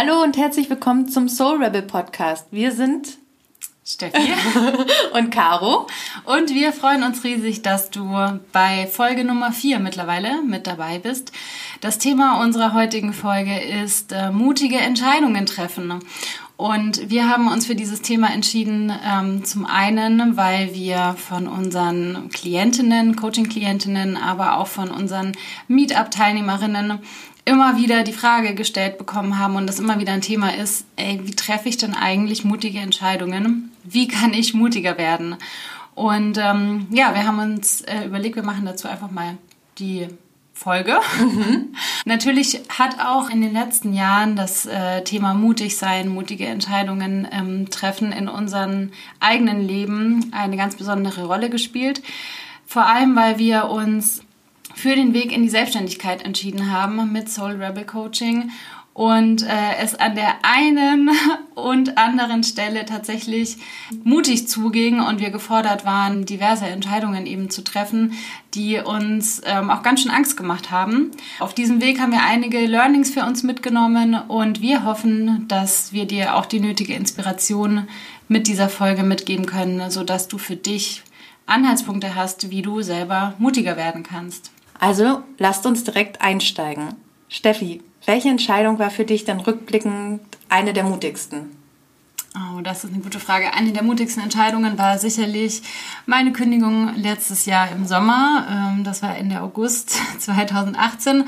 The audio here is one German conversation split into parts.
Hallo und herzlich willkommen zum Soul Rebel Podcast. Wir sind Steffi und Caro. Und wir freuen uns riesig, dass du bei Folge Nummer 4 mittlerweile mit dabei bist. Das Thema unserer heutigen Folge ist äh, mutige Entscheidungen treffen. Und wir haben uns für dieses Thema entschieden, ähm, zum einen, weil wir von unseren Klientinnen, Coaching-Klientinnen, aber auch von unseren Meetup-Teilnehmerinnen immer wieder die Frage gestellt bekommen haben und das immer wieder ein Thema ist, ey, wie treffe ich denn eigentlich mutige Entscheidungen? Wie kann ich mutiger werden? Und ähm, ja, wir haben uns äh, überlegt, wir machen dazu einfach mal die Folge. Mhm. Natürlich hat auch in den letzten Jahren das äh, Thema mutig sein, mutige Entscheidungen ähm, treffen in unserem eigenen Leben eine ganz besondere Rolle gespielt. Vor allem, weil wir uns für den Weg in die Selbstständigkeit entschieden haben mit Soul Rebel Coaching und äh, es an der einen und anderen Stelle tatsächlich mutig zuging und wir gefordert waren, diverse Entscheidungen eben zu treffen, die uns ähm, auch ganz schön Angst gemacht haben. Auf diesem Weg haben wir einige Learnings für uns mitgenommen und wir hoffen, dass wir dir auch die nötige Inspiration mit dieser Folge mitgeben können, sodass du für dich Anhaltspunkte hast, wie du selber mutiger werden kannst. Also lasst uns direkt einsteigen. Steffi, welche Entscheidung war für dich dann rückblickend eine der mutigsten? Oh, das ist eine gute Frage. Eine der mutigsten Entscheidungen war sicherlich meine Kündigung letztes Jahr im Sommer. Ähm, das war Ende August 2018.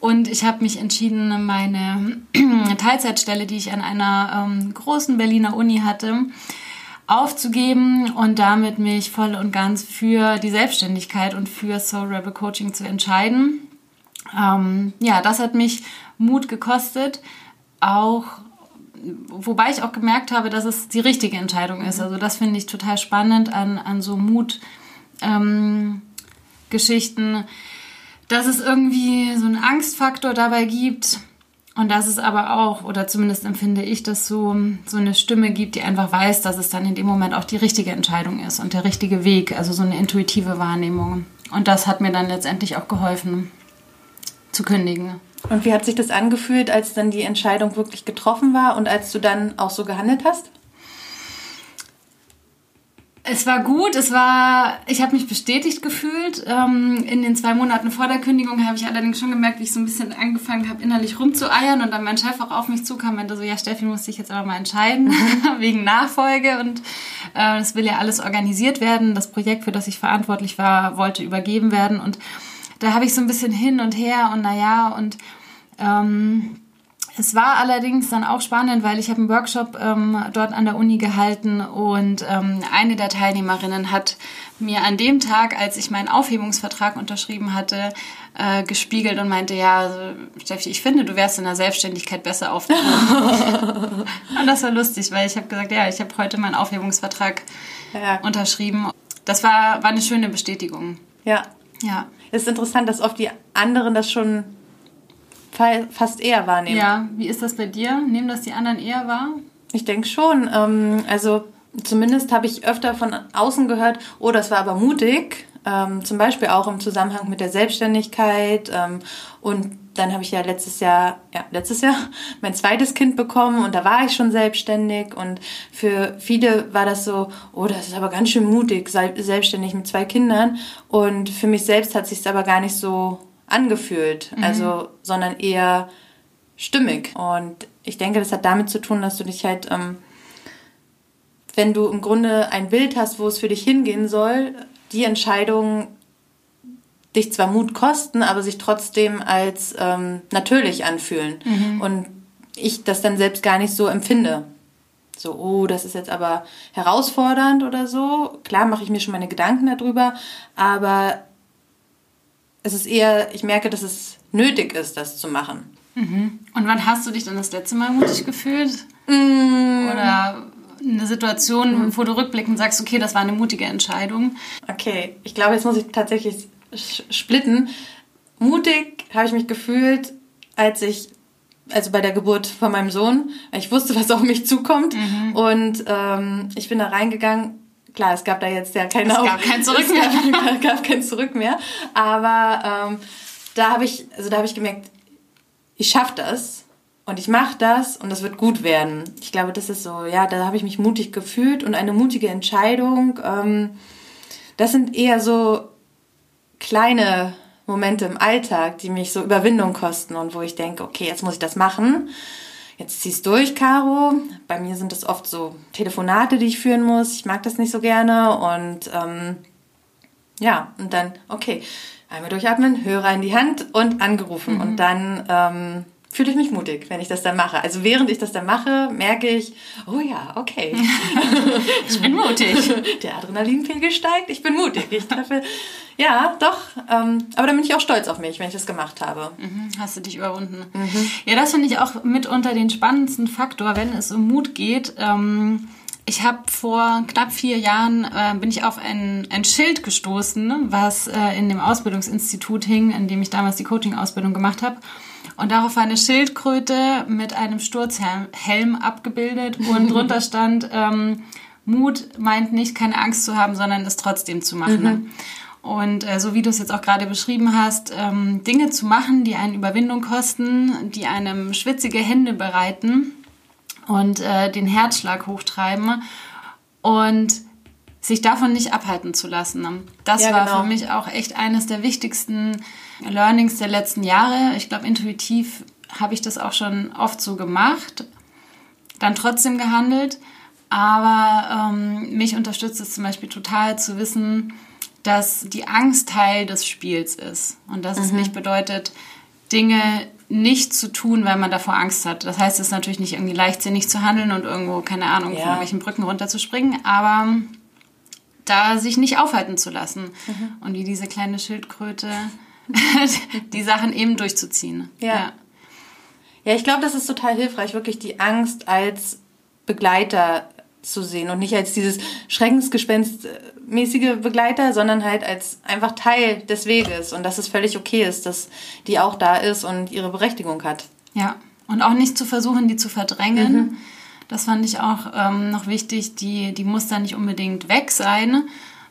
Und ich habe mich entschieden, meine Teilzeitstelle, die ich an einer ähm, großen Berliner Uni hatte, aufzugeben und damit mich voll und ganz für die Selbstständigkeit und für Soul Rebel Coaching zu entscheiden. Ähm, ja, das hat mich Mut gekostet, auch wobei ich auch gemerkt habe, dass es die richtige Entscheidung ist. Also das finde ich total spannend an, an so Mut-Geschichten, ähm, dass es irgendwie so einen Angstfaktor dabei gibt und dass es aber auch, oder zumindest empfinde ich das so, so eine Stimme gibt, die einfach weiß, dass es dann in dem Moment auch die richtige Entscheidung ist und der richtige Weg, also so eine intuitive Wahrnehmung. Und das hat mir dann letztendlich auch geholfen zu kündigen. Und wie hat sich das angefühlt, als dann die Entscheidung wirklich getroffen war und als du dann auch so gehandelt hast? Es war gut, es war, ich habe mich bestätigt gefühlt. Ähm, in den zwei Monaten vor der Kündigung habe ich allerdings schon gemerkt, wie ich so ein bisschen angefangen habe, innerlich rumzueiern und dann mein Chef auch auf mich zukam und meinte so, ja Steffi, muss ich jetzt aber mal entscheiden, wegen Nachfolge und äh, es will ja alles organisiert werden. Das Projekt, für das ich verantwortlich war, wollte übergeben werden und da habe ich so ein bisschen hin und her und naja und ähm, es war allerdings dann auch spannend, weil ich habe einen Workshop ähm, dort an der Uni gehalten und ähm, eine der Teilnehmerinnen hat mir an dem Tag, als ich meinen Aufhebungsvertrag unterschrieben hatte, äh, gespiegelt und meinte, ja, also, Steffi, ich finde, du wärst in der Selbstständigkeit besser aufgehoben. und das war lustig, weil ich habe gesagt, ja, ich habe heute meinen Aufhebungsvertrag ja. unterschrieben. Das war, war eine schöne Bestätigung. Ja. Ja. Es ist interessant, dass oft die anderen das schon fast eher wahrnehmen. Ja, wie ist das bei dir? Nehmen das die anderen eher wahr? Ich denke schon. Ähm, also zumindest habe ich öfter von außen gehört, oh, das war aber mutig. Ähm, zum Beispiel auch im Zusammenhang mit der Selbstständigkeit. Ähm, und dann habe ich ja letztes Jahr, ja, letztes Jahr mein zweites Kind bekommen und da war ich schon selbstständig. Und für viele war das so, oh, das ist aber ganz schön mutig, selbstständig mit zwei Kindern. Und für mich selbst hat sich aber gar nicht so angefühlt, mhm. also, sondern eher stimmig. Und ich denke, das hat damit zu tun, dass du dich halt, ähm, wenn du im Grunde ein Bild hast, wo es für dich hingehen soll, die Entscheidung dich zwar Mut kosten, aber sich trotzdem als ähm, natürlich anfühlen. Mhm. Und ich das dann selbst gar nicht so empfinde. So, oh, das ist jetzt aber herausfordernd oder so. Klar mache ich mir schon meine Gedanken darüber, aber es ist eher, ich merke, dass es nötig ist, das zu machen. Mhm. Und wann hast du dich dann das letzte Mal mutig gefühlt? Mm. Oder eine Situation, mhm. wo du rückblickend sagst, okay, das war eine mutige Entscheidung? Okay, ich glaube, jetzt muss ich tatsächlich splitten. Mutig habe ich mich gefühlt, als ich also bei der Geburt von meinem Sohn, ich wusste, was auf mich zukommt. Mhm. Und ähm, ich bin da reingegangen klar, es gab da jetzt ja keine... Es gab kein Zurück mehr. Es gab, gab kein Zurück mehr. Aber ähm, da habe ich, also da habe ich gemerkt, ich schaffe das. und ich mache das und das wird gut werden. Ich glaube, das ist so, ja, da habe ich mich mutig gefühlt und eine mutige Entscheidung. Ähm, das sind eher so kleine Momente im Alltag, die mich so Überwindung kosten und wo ich denke, okay, jetzt muss ich das machen. Jetzt zieh's durch, Caro. Bei mir sind es oft so Telefonate, die ich führen muss. Ich mag das nicht so gerne und ähm, ja, und dann, okay, einmal durchatmen, Hörer in die Hand und angerufen. Mhm. Und dann ähm, fühle ich mich mutig, wenn ich das dann mache. Also während ich das dann mache, merke ich, oh ja, okay. ich bin mutig. Der Adrenalinpegel steigt, ich bin mutig. Ich treffe, ja, doch. Ähm, aber dann bin ich auch stolz auf mich, wenn ich das gemacht habe. Mhm, hast du dich überwunden. Mhm. Ja, das finde ich auch mitunter den spannendsten Faktor, wenn es um Mut geht. Ähm, ich habe vor knapp vier Jahren äh, bin ich auf ein, ein Schild gestoßen, was äh, in dem Ausbildungsinstitut hing, in dem ich damals die Coaching-Ausbildung gemacht habe. Und darauf war eine Schildkröte mit einem Sturzhelm abgebildet und drunter stand, ähm, Mut meint nicht, keine Angst zu haben, sondern es trotzdem zu machen. Mhm. Und äh, so wie du es jetzt auch gerade beschrieben hast, ähm, Dinge zu machen, die einen Überwindung kosten, die einem schwitzige Hände bereiten und äh, den Herzschlag hochtreiben und sich davon nicht abhalten zu lassen. Das ja, war genau. für mich auch echt eines der wichtigsten Learnings der letzten Jahre. Ich glaube, intuitiv habe ich das auch schon oft so gemacht, dann trotzdem gehandelt. Aber ähm, mich unterstützt es zum Beispiel total zu wissen, dass die Angst Teil des Spiels ist und dass mhm. es nicht bedeutet, Dinge nicht zu tun, weil man davor Angst hat. Das heißt, es ist natürlich nicht irgendwie leichtsinnig zu handeln und irgendwo, keine Ahnung, ja. von irgendwelchen Brücken runterzuspringen, aber da sich nicht aufhalten zu lassen. Mhm. Und wie diese kleine Schildkröte die Sachen eben durchzuziehen. Ja. Ja, ja ich glaube, das ist total hilfreich, wirklich die Angst als Begleiter zu sehen und nicht als dieses Schreckensgespenstmäßige Begleiter, sondern halt als einfach Teil des Weges und dass es völlig okay ist, dass die auch da ist und ihre Berechtigung hat. Ja, und auch nicht zu versuchen, die zu verdrängen. Mhm. Das fand ich auch ähm, noch wichtig. Die, die muss da nicht unbedingt weg sein,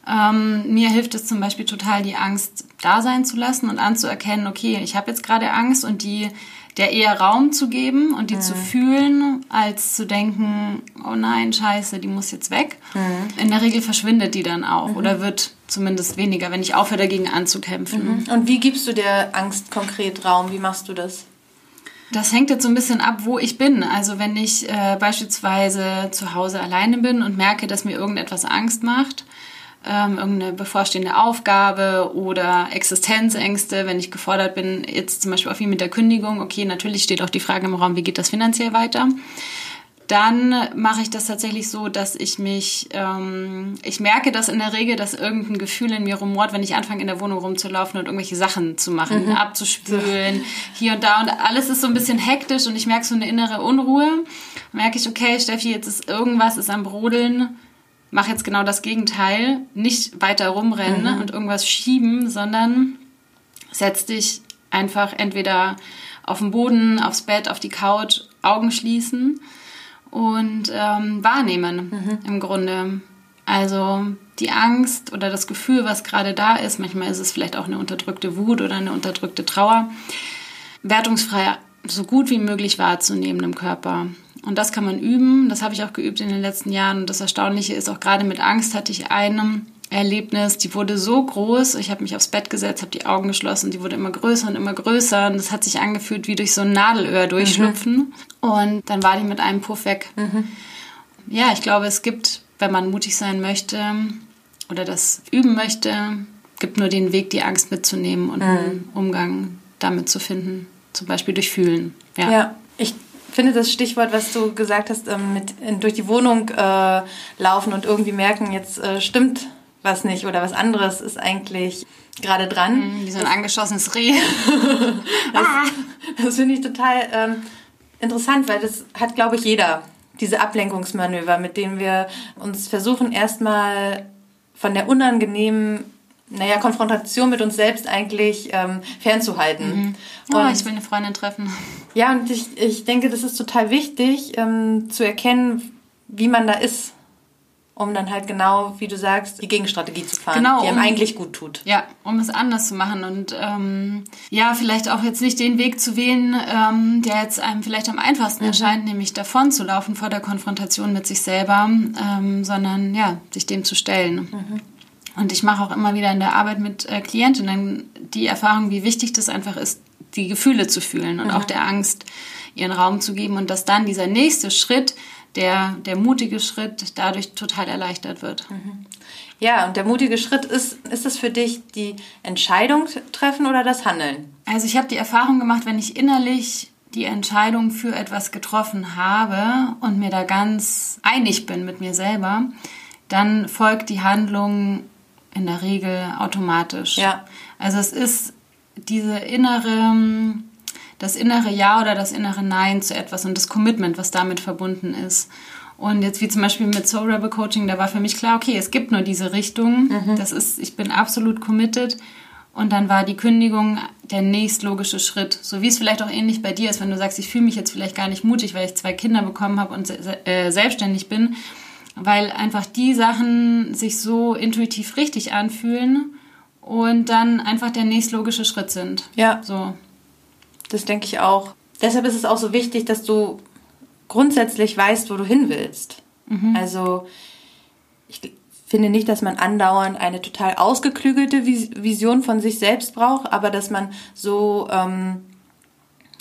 ähm, mir hilft es zum Beispiel total, die Angst da sein zu lassen und anzuerkennen, okay, ich habe jetzt gerade Angst und die der eher Raum zu geben und die mhm. zu fühlen, als zu denken, oh nein, scheiße, die muss jetzt weg. Mhm. In der Regel verschwindet die dann auch mhm. oder wird zumindest weniger, wenn ich aufhöre, dagegen anzukämpfen. Mhm. Und wie gibst du der Angst konkret Raum? Wie machst du das? Das hängt jetzt so ein bisschen ab, wo ich bin. Also wenn ich äh, beispielsweise zu Hause alleine bin und merke, dass mir irgendetwas Angst macht, ähm, irgendeine bevorstehende Aufgabe oder Existenzängste, wenn ich gefordert bin, jetzt zum Beispiel auch wie mit der Kündigung, okay, natürlich steht auch die Frage im Raum, wie geht das finanziell weiter? Dann mache ich das tatsächlich so, dass ich mich, ähm, ich merke das in der Regel, dass irgendein Gefühl in mir rumort, wenn ich anfange in der Wohnung rumzulaufen und irgendwelche Sachen zu machen, mhm. abzuspülen, hier und da und alles ist so ein bisschen hektisch und ich merke so eine innere Unruhe. Merke ich, okay, Steffi, jetzt ist irgendwas ist am Brodeln mach jetzt genau das Gegenteil, nicht weiter rumrennen mhm. und irgendwas schieben, sondern setz dich einfach entweder auf den Boden, aufs Bett, auf die Couch, Augen schließen und ähm, wahrnehmen mhm. im Grunde. Also die Angst oder das Gefühl, was gerade da ist, manchmal ist es vielleicht auch eine unterdrückte Wut oder eine unterdrückte Trauer, wertungsfrei so gut wie möglich wahrzunehmen im Körper. Und das kann man üben. Das habe ich auch geübt in den letzten Jahren. Und das Erstaunliche ist, auch gerade mit Angst hatte ich einem Erlebnis, die wurde so groß. Ich habe mich aufs Bett gesetzt, habe die Augen geschlossen. Die wurde immer größer und immer größer. Und das hat sich angefühlt wie durch so ein Nadelöhr durchschlüpfen. Mhm. Und dann war die mit einem Puff weg. Mhm. Ja, ich glaube, es gibt, wenn man mutig sein möchte oder das üben möchte, gibt nur den Weg, die Angst mitzunehmen und mhm. einen Umgang damit zu finden. Zum Beispiel durch Fühlen. Ja, ja ich finde das Stichwort, was du gesagt hast, ähm, mit durch die Wohnung äh, laufen und irgendwie merken, jetzt äh, stimmt was nicht oder was anderes ist eigentlich gerade dran. Mhm, wie so ein angeschossenes Reh. das, das finde ich total ähm, interessant, weil das hat, glaube ich, jeder. Diese Ablenkungsmanöver, mit denen wir uns versuchen, erstmal von der unangenehmen naja, Konfrontation mit uns selbst eigentlich ähm, fernzuhalten. Mhm. Oh, und, ich will eine Freundin treffen. Ja, und ich, ich denke, das ist total wichtig, ähm, zu erkennen, wie man da ist. um dann halt genau, wie du sagst, die Gegenstrategie zu fahren, genau, die einem um, eigentlich gut tut. Ja, um es anders zu machen und ähm, ja, vielleicht auch jetzt nicht den Weg zu wählen, ähm, der jetzt einem vielleicht am einfachsten mhm. erscheint, nämlich davon zu laufen vor der Konfrontation mit sich selber, ähm, sondern ja, sich dem zu stellen. Mhm. Und ich mache auch immer wieder in der Arbeit mit äh, Klientinnen die Erfahrung, wie wichtig das einfach ist, die Gefühle zu fühlen und mhm. auch der Angst ihren Raum zu geben und dass dann dieser nächste Schritt, der, der mutige Schritt dadurch total erleichtert wird. Mhm. Ja, und der mutige Schritt ist, ist es für dich die Entscheidung treffen oder das Handeln? Also ich habe die Erfahrung gemacht, wenn ich innerlich die Entscheidung für etwas getroffen habe und mir da ganz einig bin mit mir selber, dann folgt die Handlung in der Regel automatisch. Ja. Also es ist diese innere, das innere Ja oder das innere Nein zu etwas und das Commitment, was damit verbunden ist. Und jetzt wie zum Beispiel mit Soul Rebel Coaching, da war für mich klar, okay, es gibt nur diese Richtung. Mhm. Das ist, ich bin absolut committed. Und dann war die Kündigung der nächstlogische Schritt. So wie es vielleicht auch ähnlich bei dir ist, wenn du sagst, ich fühle mich jetzt vielleicht gar nicht mutig, weil ich zwei Kinder bekommen habe und äh, selbstständig bin weil einfach die Sachen sich so intuitiv richtig anfühlen und dann einfach der nächstlogische Schritt sind. Ja. So. Das denke ich auch. Deshalb ist es auch so wichtig, dass du grundsätzlich weißt, wo du hin willst. Mhm. Also ich finde nicht, dass man andauernd eine total ausgeklügelte Vision von sich selbst braucht, aber dass man so ähm,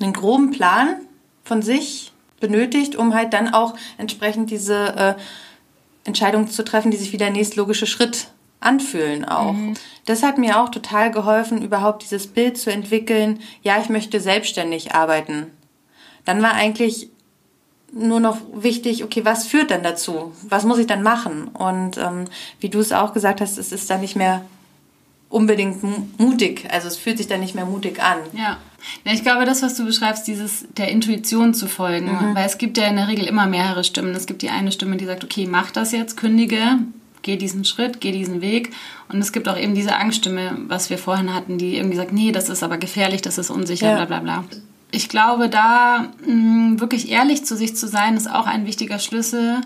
einen groben Plan von sich benötigt, um halt dann auch entsprechend diese äh, Entscheidungen zu treffen, die sich wie der nächstlogische Schritt anfühlen auch. Mhm. Das hat mir auch total geholfen, überhaupt dieses Bild zu entwickeln, ja, ich möchte selbstständig arbeiten. Dann war eigentlich nur noch wichtig, okay, was führt denn dazu? Was muss ich dann machen? Und ähm, wie du es auch gesagt hast, es ist dann nicht mehr unbedingt mutig. Also es fühlt sich dann nicht mehr mutig an. Ja. ja ich glaube, das, was du beschreibst, dieses der Intuition zu folgen, mhm. weil es gibt ja in der Regel immer mehrere Stimmen. Es gibt die eine Stimme, die sagt, okay, mach das jetzt, kündige, geh diesen Schritt, geh diesen Weg. Und es gibt auch eben diese Angststimme, was wir vorhin hatten, die irgendwie sagt, nee, das ist aber gefährlich, das ist unsicher, ja. bla bla bla. Ich glaube, da mh, mm, wirklich ehrlich zu sich zu sein, ist auch ein wichtiger Schlüssel.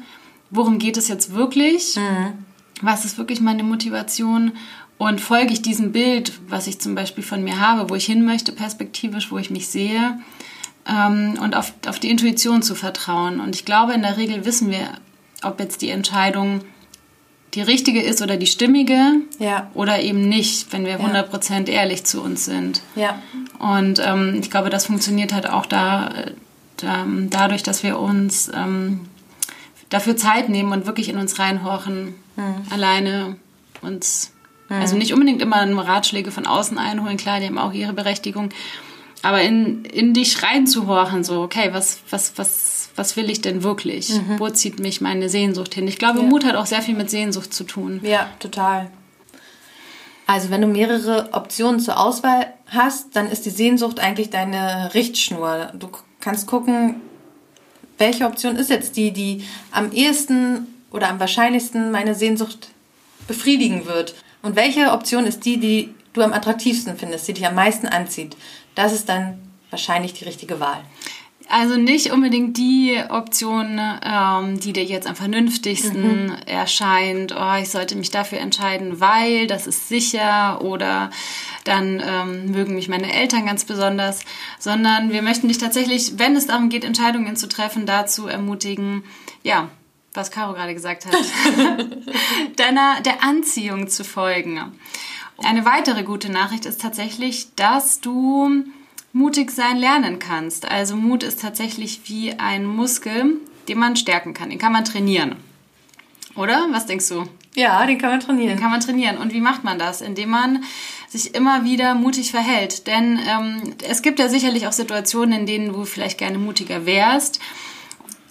Worum geht es jetzt wirklich? Mhm. Was ist wirklich meine Motivation? Und folge ich diesem Bild, was ich zum Beispiel von mir habe, wo ich hin möchte, perspektivisch, wo ich mich sehe, ähm, und auf, auf die Intuition zu vertrauen. Und ich glaube, in der Regel wissen wir, ob jetzt die Entscheidung die richtige ist oder die stimmige ja. oder eben nicht, wenn wir 100% ehrlich zu uns sind. Ja. Und ähm, ich glaube, das funktioniert halt auch da, da dadurch, dass wir uns ähm, dafür Zeit nehmen und wirklich in uns reinhorchen, mhm. alleine uns Mhm. Also nicht unbedingt immer Ratschläge von außen einholen, klar, die haben auch ihre Berechtigung. Aber in, in dich reinzuhorchen, so, okay, was, was, was, was will ich denn wirklich? Mhm. Wo zieht mich meine Sehnsucht hin? Ich glaube, ja. Mut hat auch sehr viel mit Sehnsucht zu tun. Ja, total. Also wenn du mehrere Optionen zur Auswahl hast, dann ist die Sehnsucht eigentlich deine Richtschnur. Du kannst gucken, welche Option ist jetzt die, die am ehesten oder am wahrscheinlichsten meine Sehnsucht befriedigen wird. Und welche Option ist die, die du am attraktivsten findest, die dich am meisten anzieht? Das ist dann wahrscheinlich die richtige Wahl. Also nicht unbedingt die Option, ähm, die dir jetzt am vernünftigsten mhm. erscheint. Oh, ich sollte mich dafür entscheiden, weil das ist sicher oder dann ähm, mögen mich meine Eltern ganz besonders, sondern wir möchten dich tatsächlich, wenn es darum geht, Entscheidungen zu treffen, dazu ermutigen, ja, was Caro gerade gesagt hat, deiner der Anziehung zu folgen. Eine weitere gute Nachricht ist tatsächlich, dass du mutig sein lernen kannst. Also Mut ist tatsächlich wie ein Muskel, den man stärken kann. Den kann man trainieren. Oder? Was denkst du? Ja, den kann man trainieren. Den kann man trainieren. Und wie macht man das? Indem man sich immer wieder mutig verhält. Denn ähm, es gibt ja sicherlich auch Situationen, in denen du vielleicht gerne mutiger wärst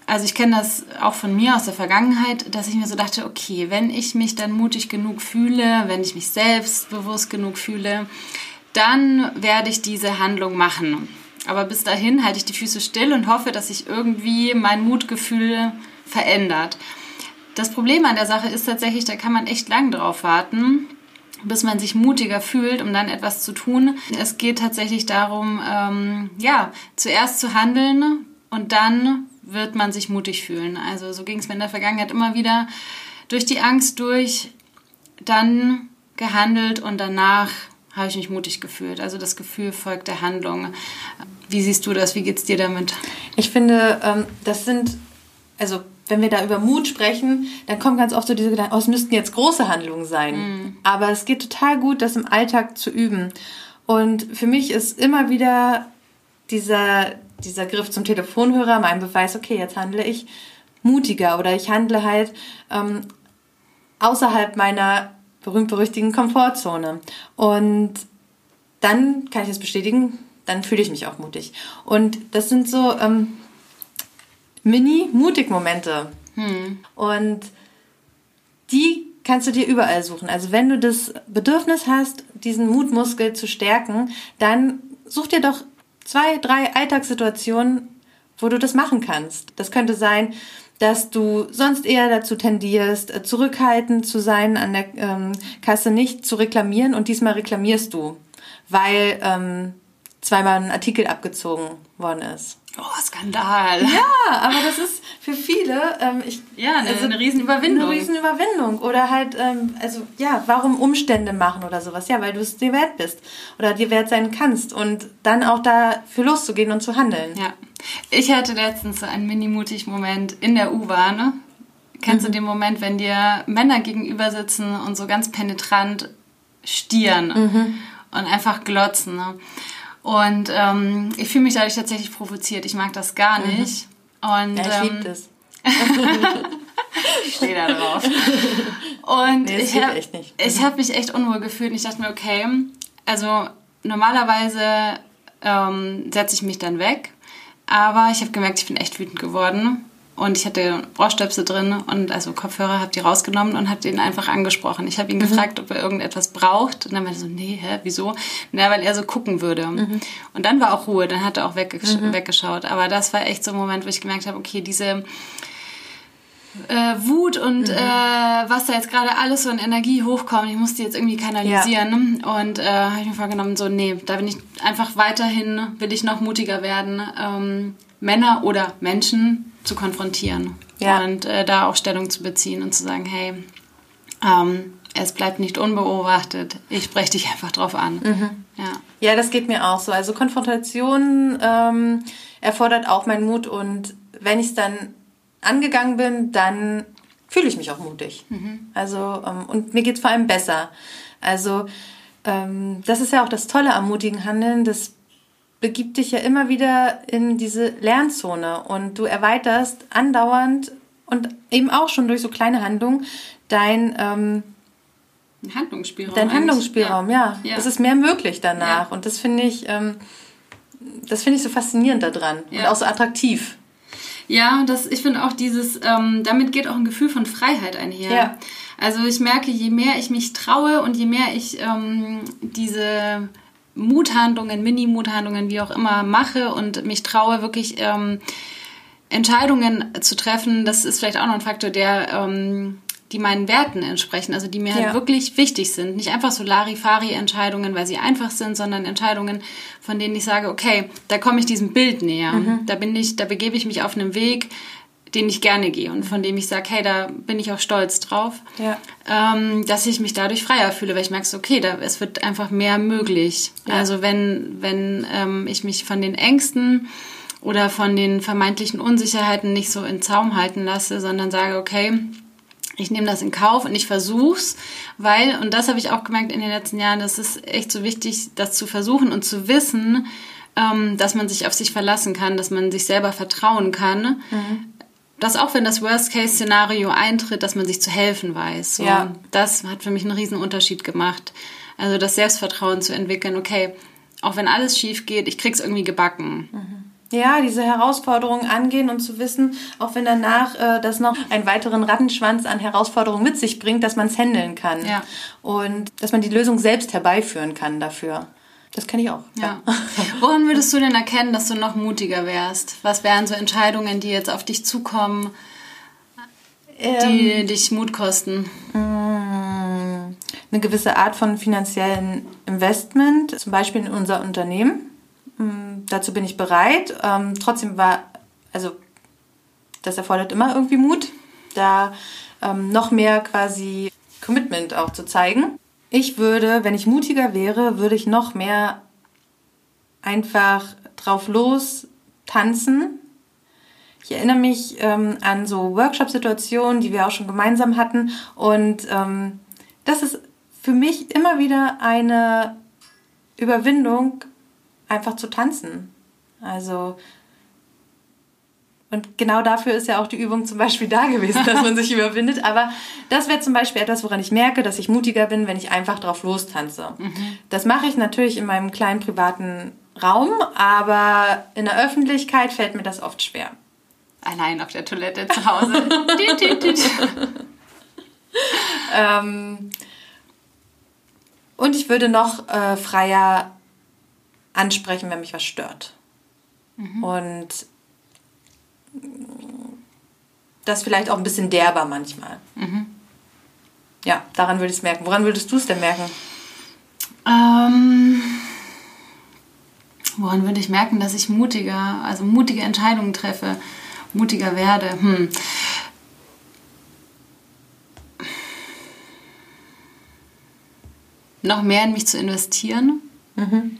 also ich kenne das auch von mir aus der Vergangenheit, dass ich mir so dachte, okay, wenn ich mich dann mutig genug fühle, wenn ich mich selbstbewusst genug fühle, dann werde ich diese Handlung machen. Aber bis dahin halte ich die Füße still und hoffe, dass sich irgendwie mein Mutgefühl verändert. Das Problem an der Sache ist tatsächlich, da kann man echt lang drauf warten, bis man sich mutiger fühlt, um dann etwas zu tun. Es geht tatsächlich darum, ähm, ja, zuerst zu handeln und dann wird man sich mutig fühlen. Also so ging es mir in der Vergangenheit immer wieder, durch die Angst durch, dann gehandelt und danach habe ich mich mutig gefühlt. Also das Gefühl folgt der Handlung. Wie siehst du das? Wie geht es dir damit? Ich finde, ähm, das sind, also wenn wir da über Mut sprechen, dann kommen ganz oft so diese Gedanken, oh, es müssten jetzt große Handlungen sein. Mhm. Aber es geht total gut, das im Alltag zu üben. Und für mich ist immer wieder dieser, dieser Griff zum Telefonhörer mein Beweis, okay, jetzt handle ich mutiger oder ich handle halt ähm, außerhalb meiner berühmt-berüchtigten Komfortzone. Und dann kann ich das bestätigen, dann fühle ich mich auch mutig. Und das sind so ähm, Mini-Mutig-Momente. Hm. Und die kannst du dir überall suchen. Also wenn du das Bedürfnis hast, diesen Mutmuskel zu stärken, dann such dir doch zwei, drei Alltagssituationen, wo du das machen kannst. Das könnte sein, dass du sonst eher dazu tendierst, zurückhaltend zu sein, an der ähm, Kasse nicht zu reklamieren und diesmal reklamierst du, weil ähm, zweimal ein Artikel abgezogen worden ist. Oh, Skandal. Ja, aber das ist für viele, ähm, ich, ja, eine, also eine Riesenüberwindung. Eine Riesenüberwindung. Oder halt, ähm, also ja, warum Umstände machen oder sowas? Ja, weil du es dir wert bist oder dir wert sein kannst und dann auch dafür loszugehen und zu handeln. Ja. Ich hatte letztens so einen mini-mutig Moment in der U-Bahn. Ne? Kennst mhm. du den Moment, wenn dir Männer gegenüber sitzen und so ganz penetrant stieren mhm. und einfach glotzen? Ne? Und ähm, ich fühle mich dadurch tatsächlich provoziert. Ich mag das gar mhm. nicht. Mhm. Und, ja, ich ähm, liebe das. ich stehe da drauf. Und nee, ich habe hab mich echt unwohl gefühlt. Und ich dachte mir, okay, also normalerweise ähm, setze ich mich dann weg. Aber ich habe gemerkt, ich bin echt wütend geworden. Und ich hatte Ohrstöpsel drin und also Kopfhörer, habe die rausgenommen und habe ihn einfach angesprochen. Ich habe ihn mhm. gefragt, ob er irgendetwas braucht. Und dann meinte er so, nee, hä, wieso? Na, weil er so gucken würde. Mhm. Und dann war auch Ruhe, dann hat er auch weggesch mhm. weggeschaut. Aber das war echt so ein Moment, wo ich gemerkt habe, okay, diese äh, Wut und mhm. äh, was da jetzt gerade alles so in Energie hochkommt, ich musste jetzt irgendwie kanalisieren. Ja. Und äh, habe ich mir vorgenommen, so, nee, da bin ich einfach weiterhin, will ich noch mutiger werden, ähm, Männer oder Menschen zu konfrontieren ja. und äh, da auch Stellung zu beziehen und zu sagen, hey, ähm, es bleibt nicht unbeobachtet, ich spreche dich einfach drauf an. Mhm. Ja. ja, das geht mir auch so. Also Konfrontation ähm, erfordert auch meinen Mut und wenn ich es dann angegangen bin, dann fühle ich mich auch mutig. Mhm. Also ähm, und mir geht es vor allem besser. Also ähm, das ist ja auch das Tolle am mutigen Handeln, das begibt dich ja immer wieder in diese Lernzone und du erweiterst andauernd und eben auch schon durch so kleine Handlungen dein ähm, Handlungsspielraum. Dein Handlungsspielraum, ja. ja. Es ist mehr möglich danach. Ja. Und das finde ich, ähm, das finde ich so faszinierend daran ja. und auch so attraktiv. Ja, das, ich finde auch dieses, ähm, damit geht auch ein Gefühl von Freiheit einher. Ja. Also ich merke, je mehr ich mich traue und je mehr ich ähm, diese Muthandlungen, Mini-Muthandlungen, wie auch immer, mache und mich traue, wirklich ähm, Entscheidungen zu treffen, das ist vielleicht auch noch ein Faktor, der ähm, die meinen Werten entsprechen, also die mir halt ja. halt wirklich wichtig sind. Nicht einfach so Larifari-Entscheidungen, weil sie einfach sind, sondern Entscheidungen, von denen ich sage, okay, da komme ich diesem Bild näher. Mhm. Da bin ich, da begebe ich mich auf einen Weg, den ich gerne gehe und von dem ich sage, hey, da bin ich auch stolz drauf, ja. ähm, dass ich mich dadurch freier fühle, weil ich merke, okay, da, es wird einfach mehr möglich. Ja. Also wenn, wenn ähm, ich mich von den Ängsten oder von den vermeintlichen Unsicherheiten nicht so in Zaum halten lasse, sondern sage, okay, ich nehme das in Kauf und ich versuch's, weil, und das habe ich auch gemerkt in den letzten Jahren, das ist echt so wichtig, das zu versuchen und zu wissen, ähm, dass man sich auf sich verlassen kann, dass man sich selber vertrauen kann. Mhm dass auch wenn das Worst-Case-Szenario eintritt, dass man sich zu helfen weiß. So, ja. Das hat für mich einen riesen Unterschied gemacht. Also das Selbstvertrauen zu entwickeln, okay, auch wenn alles schief geht, ich krieg's irgendwie gebacken. Mhm. Ja, diese Herausforderungen angehen und zu wissen, auch wenn danach äh, das noch einen weiteren Rattenschwanz an Herausforderungen mit sich bringt, dass man es handeln kann. Ja. Und dass man die Lösung selbst herbeiführen kann dafür. Das kenne ich auch. Ja. Woran würdest du denn erkennen, dass du noch mutiger wärst? Was wären so Entscheidungen, die jetzt auf dich zukommen, die ähm, dich Mut kosten? Mm, eine gewisse Art von finanziellen Investment, zum Beispiel in unser Unternehmen. Mm, dazu bin ich bereit. Ähm, trotzdem war, also das erfordert immer irgendwie Mut. Da ähm, noch mehr quasi Commitment auch zu zeigen. Ich würde, wenn ich mutiger wäre, würde ich noch mehr einfach drauf los tanzen. Ich erinnere mich ähm, an so Workshop-Situationen, die wir auch schon gemeinsam hatten. Und ähm, das ist für mich immer wieder eine Überwindung, einfach zu tanzen. Also und genau dafür ist ja auch die Übung zum Beispiel da gewesen, dass man sich überwindet. Aber das wäre zum Beispiel etwas, woran ich merke, dass ich mutiger bin, wenn ich einfach drauf lostanze. Mhm. Das mache ich natürlich in meinem kleinen privaten Raum, aber in der Öffentlichkeit fällt mir das oft schwer. Allein auf der Toilette zu Hause. ähm, und ich würde noch äh, freier ansprechen, wenn mich was stört. Mhm. Und das vielleicht auch ein bisschen derber manchmal. Mhm. Ja, daran würde ich es merken. Woran würdest du es denn merken? Ähm, woran würde ich merken, dass ich mutiger, also mutige Entscheidungen treffe, mutiger werde? Hm. Noch mehr in mich zu investieren. Mhm.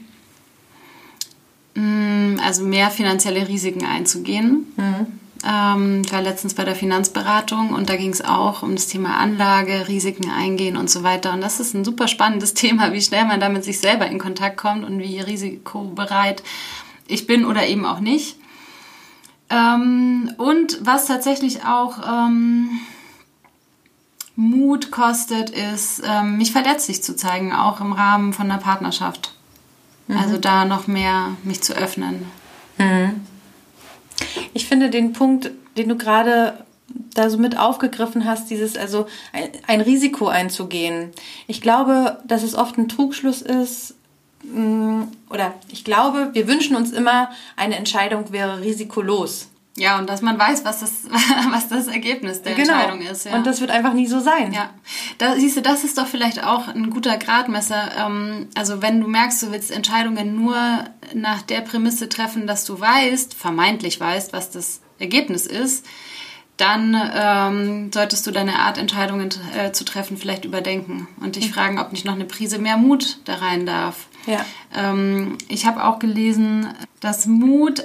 Mm, also mehr finanzielle Risiken einzugehen. Mhm. Ähm, ich war letztens bei der Finanzberatung und da ging es auch um das Thema Anlage, Risiken eingehen und so weiter. Und das ist ein super spannendes Thema, wie schnell man da mit sich selber in Kontakt kommt und wie risikobereit ich bin oder eben auch nicht. Ähm, und was tatsächlich auch ähm, Mut kostet, ist, ähm, mich verletzlich zu zeigen, auch im Rahmen von einer Partnerschaft. Mhm. Also da noch mehr mich zu öffnen. Mhm. Ich finde den Punkt, den du gerade da so mit aufgegriffen hast, dieses also ein, ein, Risiko einzugehen. Ich glaube, dass es oft ein Trugschluss ist, mm, oder ich glaube, wir wünschen uns immer, eine Entscheidung wäre risikolos. Ja, und dass man weiß, was das, was das Ergebnis der genau. Entscheidung ist. Ja. Und das wird einfach nie so sein. Ja. Da siehst du, das ist doch vielleicht auch ein guter Gradmesser. Ähm, also wenn du merkst, du willst Entscheidungen nur nach der Prämisse treffen, dass du weißt, vermeintlich weißt, was das Ergebnis ist, dann ähm, solltest du deine Art, Entscheidungen äh, zu treffen, vielleicht überdenken und dich mhm. fragen, ob nicht noch eine Prise mehr Mut da rein darf. Ja. Ähm, ich habe auch gelesen, dass Mut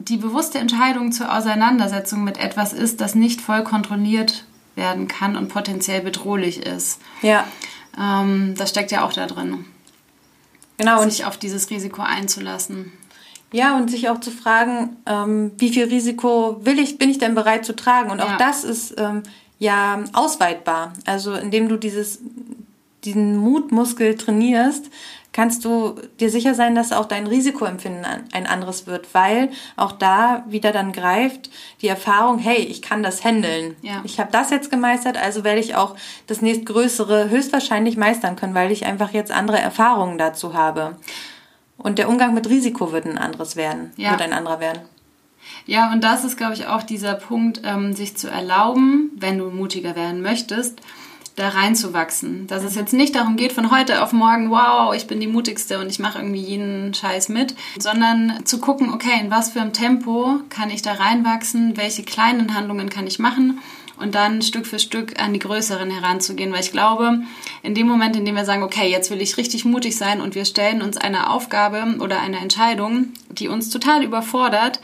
die bewusste Entscheidung zur Auseinandersetzung mit etwas ist, das nicht voll kontrolliert werden kann und potenziell bedrohlich ist. Ja. Ähm, das steckt ja auch da drin. Genau. Sich auf dieses Risiko einzulassen. Ja, und sich auch zu fragen, ähm, wie viel Risiko will ich, bin ich denn bereit zu tragen? Und auch ja. das ist ähm, ja ausweitbar. Also indem du dieses, diesen Mutmuskel trainierst, kannst du dir sicher sein, dass auch dein Risikoempfinden ein anderes wird, weil auch da wieder dann greift die Erfahrung, hey, ich kann das handeln. Ja. Ich habe das jetzt gemeistert, also werde ich auch das nächstgrößere höchstwahrscheinlich meistern können, weil ich einfach jetzt andere Erfahrungen dazu habe. Und der Umgang mit Risiko wird ein anderes werden, ja. wird ein anderer werden. Ja, und das ist, glaube ich, auch dieser Punkt, ähm, sich zu erlauben, wenn du mutiger werden möchtest, da reinzuwachsen. Dass es jetzt nicht darum geht, von heute auf morgen, wow, ich bin die mutigste und ich mache irgendwie jeden Scheiß mit, sondern zu gucken, okay, in was für einem Tempo kann ich da reinwachsen, welche kleinen Handlungen kann ich machen und dann Stück für Stück an die größeren heranzugehen, weil ich glaube, in dem Moment, in dem wir sagen, okay, jetzt will ich richtig mutig sein und wir stellen uns eine Aufgabe oder eine Entscheidung, die uns total überfordert,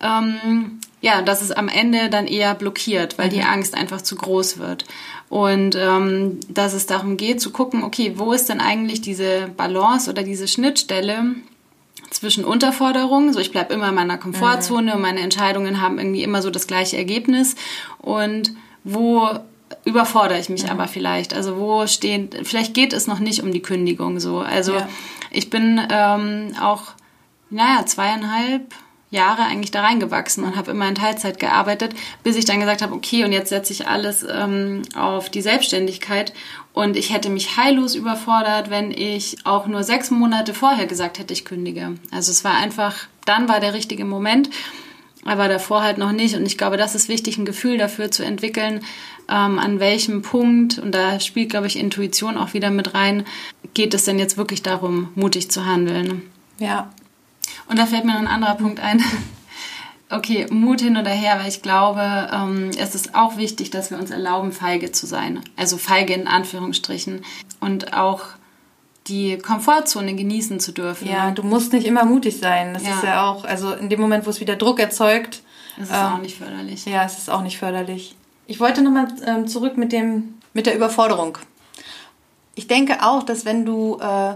ähm, ja, dass es am Ende dann eher blockiert, weil mhm. die Angst einfach zu groß wird. Und ähm, dass es darum geht zu gucken, okay, wo ist denn eigentlich diese Balance oder diese Schnittstelle zwischen Unterforderung, so ich bleibe immer in meiner Komfortzone mhm. und meine Entscheidungen haben irgendwie immer so das gleiche Ergebnis und wo überfordere ich mich mhm. aber vielleicht. Also wo stehen, vielleicht geht es noch nicht um die Kündigung so. Also ja. ich bin ähm, auch, naja, zweieinhalb, Jahre eigentlich da reingewachsen und habe immer in Teilzeit gearbeitet, bis ich dann gesagt habe, okay, und jetzt setze ich alles ähm, auf die Selbstständigkeit. Und ich hätte mich heillos überfordert, wenn ich auch nur sechs Monate vorher gesagt hätte, ich kündige. Also es war einfach, dann war der richtige Moment, aber davor halt noch nicht. Und ich glaube, das ist wichtig, ein Gefühl dafür zu entwickeln, ähm, an welchem Punkt, und da spielt, glaube ich, Intuition auch wieder mit rein, geht es denn jetzt wirklich darum, mutig zu handeln. Ja, und da fällt mir noch ein anderer Punkt ein. okay, Mut hin oder her, weil ich glaube, ähm, es ist auch wichtig, dass wir uns erlauben, feige zu sein. Also feige in Anführungsstrichen. Und auch die Komfortzone genießen zu dürfen. Ja, du musst nicht immer mutig sein. Das ja. ist ja auch, also in dem Moment, wo es wieder Druck erzeugt. Das ist ähm, auch nicht förderlich. Ja, es ist auch nicht förderlich. Ich wollte nochmal ähm, zurück mit, dem, mit der Überforderung. Ich denke auch, dass wenn du, äh,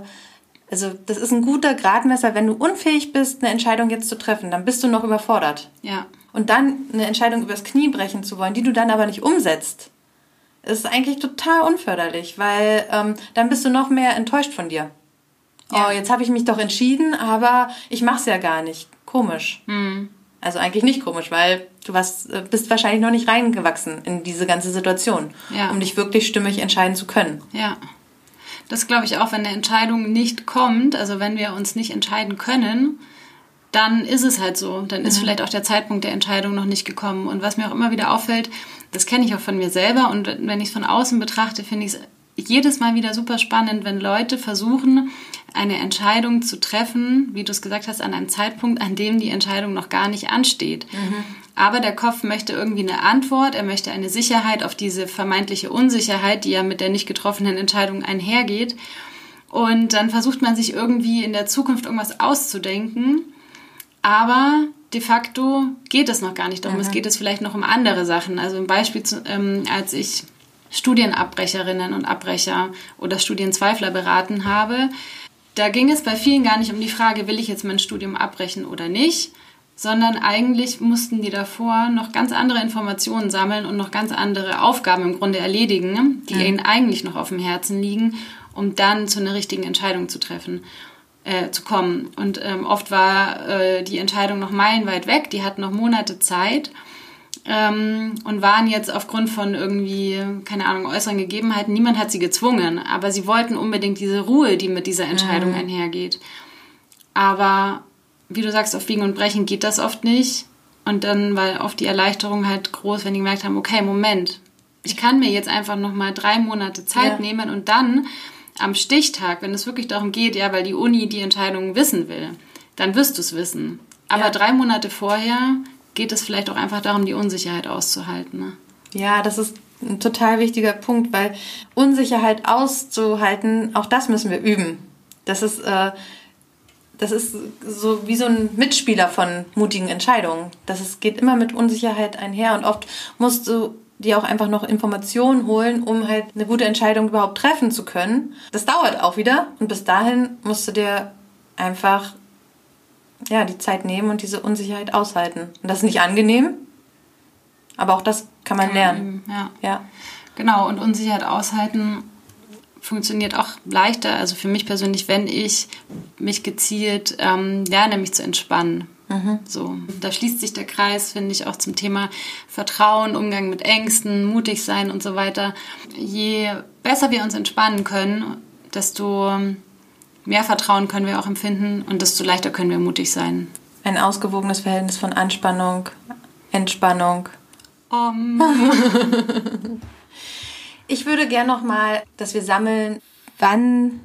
also das ist ein guter Gradmesser, wenn du unfähig bist, eine Entscheidung jetzt zu treffen, dann bist du noch überfordert. Ja. Und dann eine Entscheidung übers Knie brechen zu wollen, die du dann aber nicht umsetzt, ist eigentlich total unförderlich, weil ähm, dann bist du noch mehr enttäuscht von dir. Ja. Oh, jetzt habe ich mich doch entschieden, aber ich mache es ja gar nicht. Komisch. Mhm. Also eigentlich nicht komisch, weil du warst, äh, bist wahrscheinlich noch nicht reingewachsen in diese ganze Situation, ja. um dich wirklich stimmig entscheiden zu können. Ja. Das glaube ich auch, wenn eine Entscheidung nicht kommt, also wenn wir uns nicht entscheiden können, dann ist es halt so. Dann ist mhm. vielleicht auch der Zeitpunkt der Entscheidung noch nicht gekommen. Und was mir auch immer wieder auffällt, das kenne ich auch von mir selber und wenn ich es von außen betrachte, finde ich es jedes Mal wieder super spannend, wenn Leute versuchen, eine Entscheidung zu treffen, wie du es gesagt hast, an einem Zeitpunkt, an dem die Entscheidung noch gar nicht ansteht. Mhm. Aber der Kopf möchte irgendwie eine Antwort, er möchte eine Sicherheit auf diese vermeintliche Unsicherheit, die ja mit der nicht getroffenen Entscheidung einhergeht. Und dann versucht man sich irgendwie in der Zukunft irgendwas auszudenken. Aber de facto geht es noch gar nicht darum. Mhm. Es geht es vielleicht noch um andere Sachen. Also ein Beispiel, ähm, als ich Studienabbrecherinnen und Abbrecher oder Studienzweifler beraten habe, da ging es bei vielen gar nicht um die Frage, will ich jetzt mein Studium abbrechen oder nicht, sondern eigentlich mussten die davor noch ganz andere Informationen sammeln und noch ganz andere Aufgaben im Grunde erledigen, die mhm. ihnen eigentlich noch auf dem Herzen liegen, um dann zu einer richtigen Entscheidung zu treffen äh, zu kommen. Und ähm, oft war äh, die Entscheidung noch meilenweit weg, die hatten noch Monate Zeit ähm, und waren jetzt aufgrund von irgendwie, keine Ahnung, äußeren Gegebenheiten, niemand hat sie gezwungen, aber sie wollten unbedingt diese Ruhe, die mit dieser Entscheidung mhm. einhergeht. Aber wie du sagst, auf Biegen und Brechen geht das oft nicht. Und dann war oft die Erleichterung halt groß, wenn die gemerkt haben, okay, Moment, ich kann mir jetzt einfach nochmal drei Monate Zeit ja. nehmen und dann am Stichtag, wenn es wirklich darum geht, ja, weil die Uni die Entscheidung wissen will, dann wirst du es wissen. Aber ja. drei Monate vorher geht es vielleicht auch einfach darum, die Unsicherheit auszuhalten. Ne? Ja, das ist ein total wichtiger Punkt, weil Unsicherheit auszuhalten, auch das müssen wir üben. Das ist, äh, das ist so wie so ein Mitspieler von mutigen Entscheidungen. Das ist, geht immer mit Unsicherheit einher und oft musst du dir auch einfach noch Informationen holen, um halt eine gute Entscheidung überhaupt treffen zu können. Das dauert auch wieder und bis dahin musst du dir einfach ja, die Zeit nehmen und diese Unsicherheit aushalten. Und das ist nicht angenehm, aber auch das kann man lernen. Ja. ja. Genau, und Unsicherheit aushalten funktioniert auch leichter, also für mich persönlich, wenn ich mich gezielt ähm, lerne, mich zu entspannen. Mhm. So, da schließt sich der Kreis, finde ich, auch zum Thema Vertrauen, Umgang mit Ängsten, mutig sein und so weiter. Je besser wir uns entspannen können, desto mehr Vertrauen können wir auch empfinden und desto leichter können wir mutig sein. Ein ausgewogenes Verhältnis von Anspannung, Entspannung. Um. ich würde gerne noch mal, dass wir sammeln, wann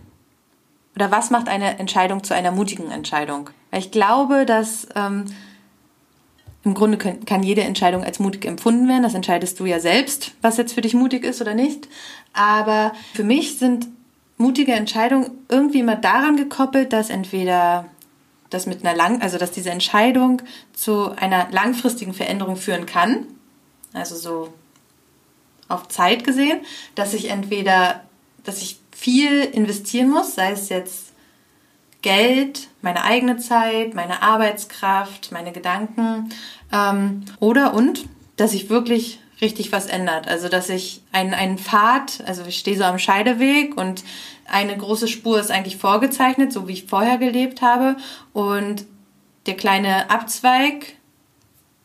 oder was macht eine Entscheidung zu einer mutigen Entscheidung? Weil ich glaube, dass ähm, im Grunde kann jede Entscheidung als mutig empfunden werden. Das entscheidest du ja selbst, was jetzt für dich mutig ist oder nicht. Aber für mich sind mutige Entscheidungen irgendwie immer daran gekoppelt, dass entweder das mit einer lang, also dass diese Entscheidung zu einer langfristigen Veränderung führen kann. Also so auf Zeit gesehen, dass ich entweder, dass ich viel investieren muss, sei es jetzt Geld, meine eigene Zeit, meine Arbeitskraft, meine Gedanken ähm, oder und, dass sich wirklich richtig was ändert. Also dass ich einen, einen Pfad, also ich stehe so am Scheideweg und eine große Spur ist eigentlich vorgezeichnet, so wie ich vorher gelebt habe und der kleine Abzweig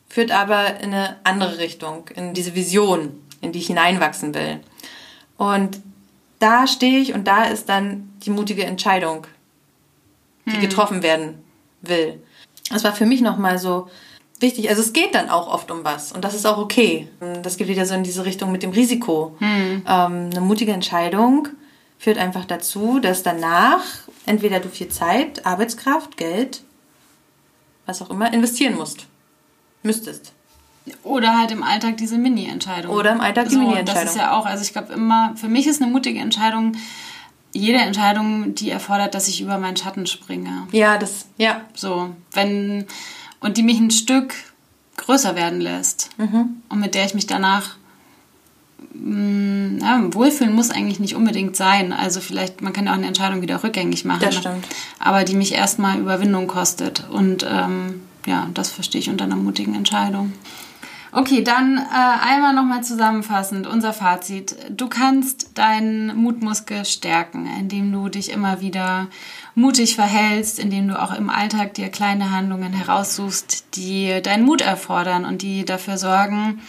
führt aber in eine andere Richtung, in diese Vision, in die ich hineinwachsen will. Und da stehe ich und da ist dann die mutige Entscheidung, die hm. getroffen werden will. Das war für mich nochmal so wichtig. Also es geht dann auch oft um was und das ist auch okay. Das geht wieder so in diese Richtung mit dem Risiko. Hm. Ähm, eine mutige Entscheidung führt einfach dazu, dass danach entweder du viel Zeit, Arbeitskraft, Geld, was auch immer, investieren musst. müsstest. Oder halt im Alltag diese Mini-Entscheidung. Oder im Alltag die so, Mini-Entscheidung. Das ist ja auch, also ich glaube immer, für mich ist eine mutige Entscheidung jede Entscheidung, die erfordert, dass ich über meinen Schatten springe. Ja, das, ja. So, wenn, und die mich ein Stück größer werden lässt. Mhm. Und mit der ich mich danach mh, ja, wohlfühlen muss eigentlich nicht unbedingt sein. Also vielleicht, man kann ja auch eine Entscheidung wieder rückgängig machen. Das stimmt. Aber die mich erstmal Überwindung kostet. Und ähm, ja, das verstehe ich unter einer mutigen Entscheidung. Okay, dann äh, einmal nochmal zusammenfassend unser Fazit. Du kannst deinen Mutmuskel stärken, indem du dich immer wieder mutig verhältst, indem du auch im Alltag dir kleine Handlungen heraussuchst, die deinen Mut erfordern und die dafür sorgen,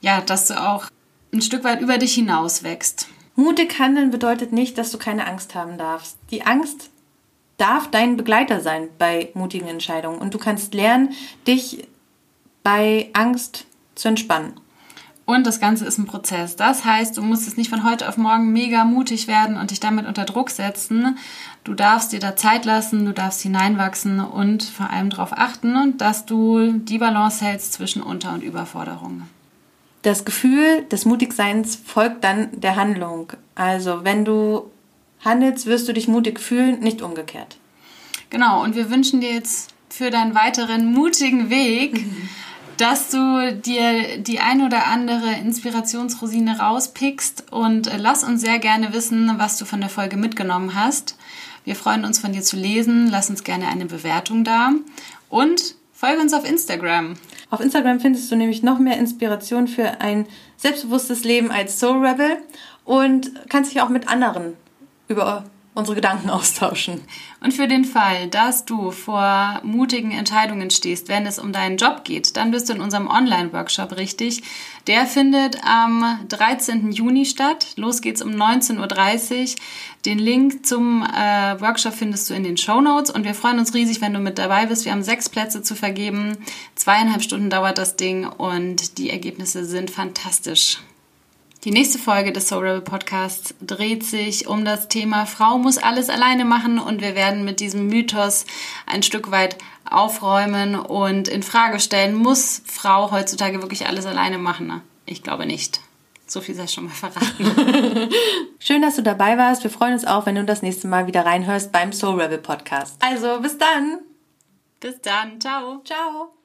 ja, dass du auch ein Stück weit über dich hinaus wächst. Mutig handeln bedeutet nicht, dass du keine Angst haben darfst. Die Angst darf dein Begleiter sein bei mutigen Entscheidungen und du kannst lernen, dich bei Angst zu entspannen. Und das Ganze ist ein Prozess. Das heißt, du musst es nicht von heute auf morgen mega mutig werden und dich damit unter Druck setzen. Du darfst dir da Zeit lassen, du darfst hineinwachsen und vor allem darauf achten, dass du die Balance hältst zwischen Unter- und Überforderung. Das Gefühl des Mutigseins folgt dann der Handlung. Also, wenn du handelst, wirst du dich mutig fühlen, nicht umgekehrt. Genau, und wir wünschen dir jetzt für deinen weiteren mutigen Weg, dass du dir die ein oder andere Inspirationsrosine rauspickst und äh, lass uns sehr gerne wissen, was du von der Folge mitgenommen hast. Wir freuen uns von dir zu lesen. Lass uns gerne eine Bewertung da und folge uns auf Instagram. Auf Instagram findest du nämlich noch mehr Inspiration für ein selbstbewusstes Leben als Soul Rebel und kannst dich auch mit anderen über unsere Gedanken austauschen. Und für den Fall, dass du vor mutigen Entscheidungen stehst, wenn es um deinen Job geht, dann bist du in unserem Online-Workshop richtig. Der findet am 13. Juni statt. Los geht's um 19.30 Uhr. Den Link zum äh, Workshop findest du in den Show Notes und wir freuen uns riesig, wenn du mit dabei bist. Wir haben sechs Plätze zu vergeben. Zweieinhalb Stunden dauert das Ding und die Ergebnisse sind fantastisch. Die nächste Folge des Soul Rebel Podcasts dreht sich um das Thema Frau muss alles alleine machen und wir werden mit diesem Mythos ein Stück weit aufräumen und in Frage stellen, muss Frau heutzutage wirklich alles alleine machen? Ich glaube nicht. So viel sei schon mal verraten. Schön, dass du dabei warst. Wir freuen uns auch, wenn du das nächste Mal wieder reinhörst beim Soul Rebel Podcast. Also, bis dann. Bis dann. Ciao. Ciao.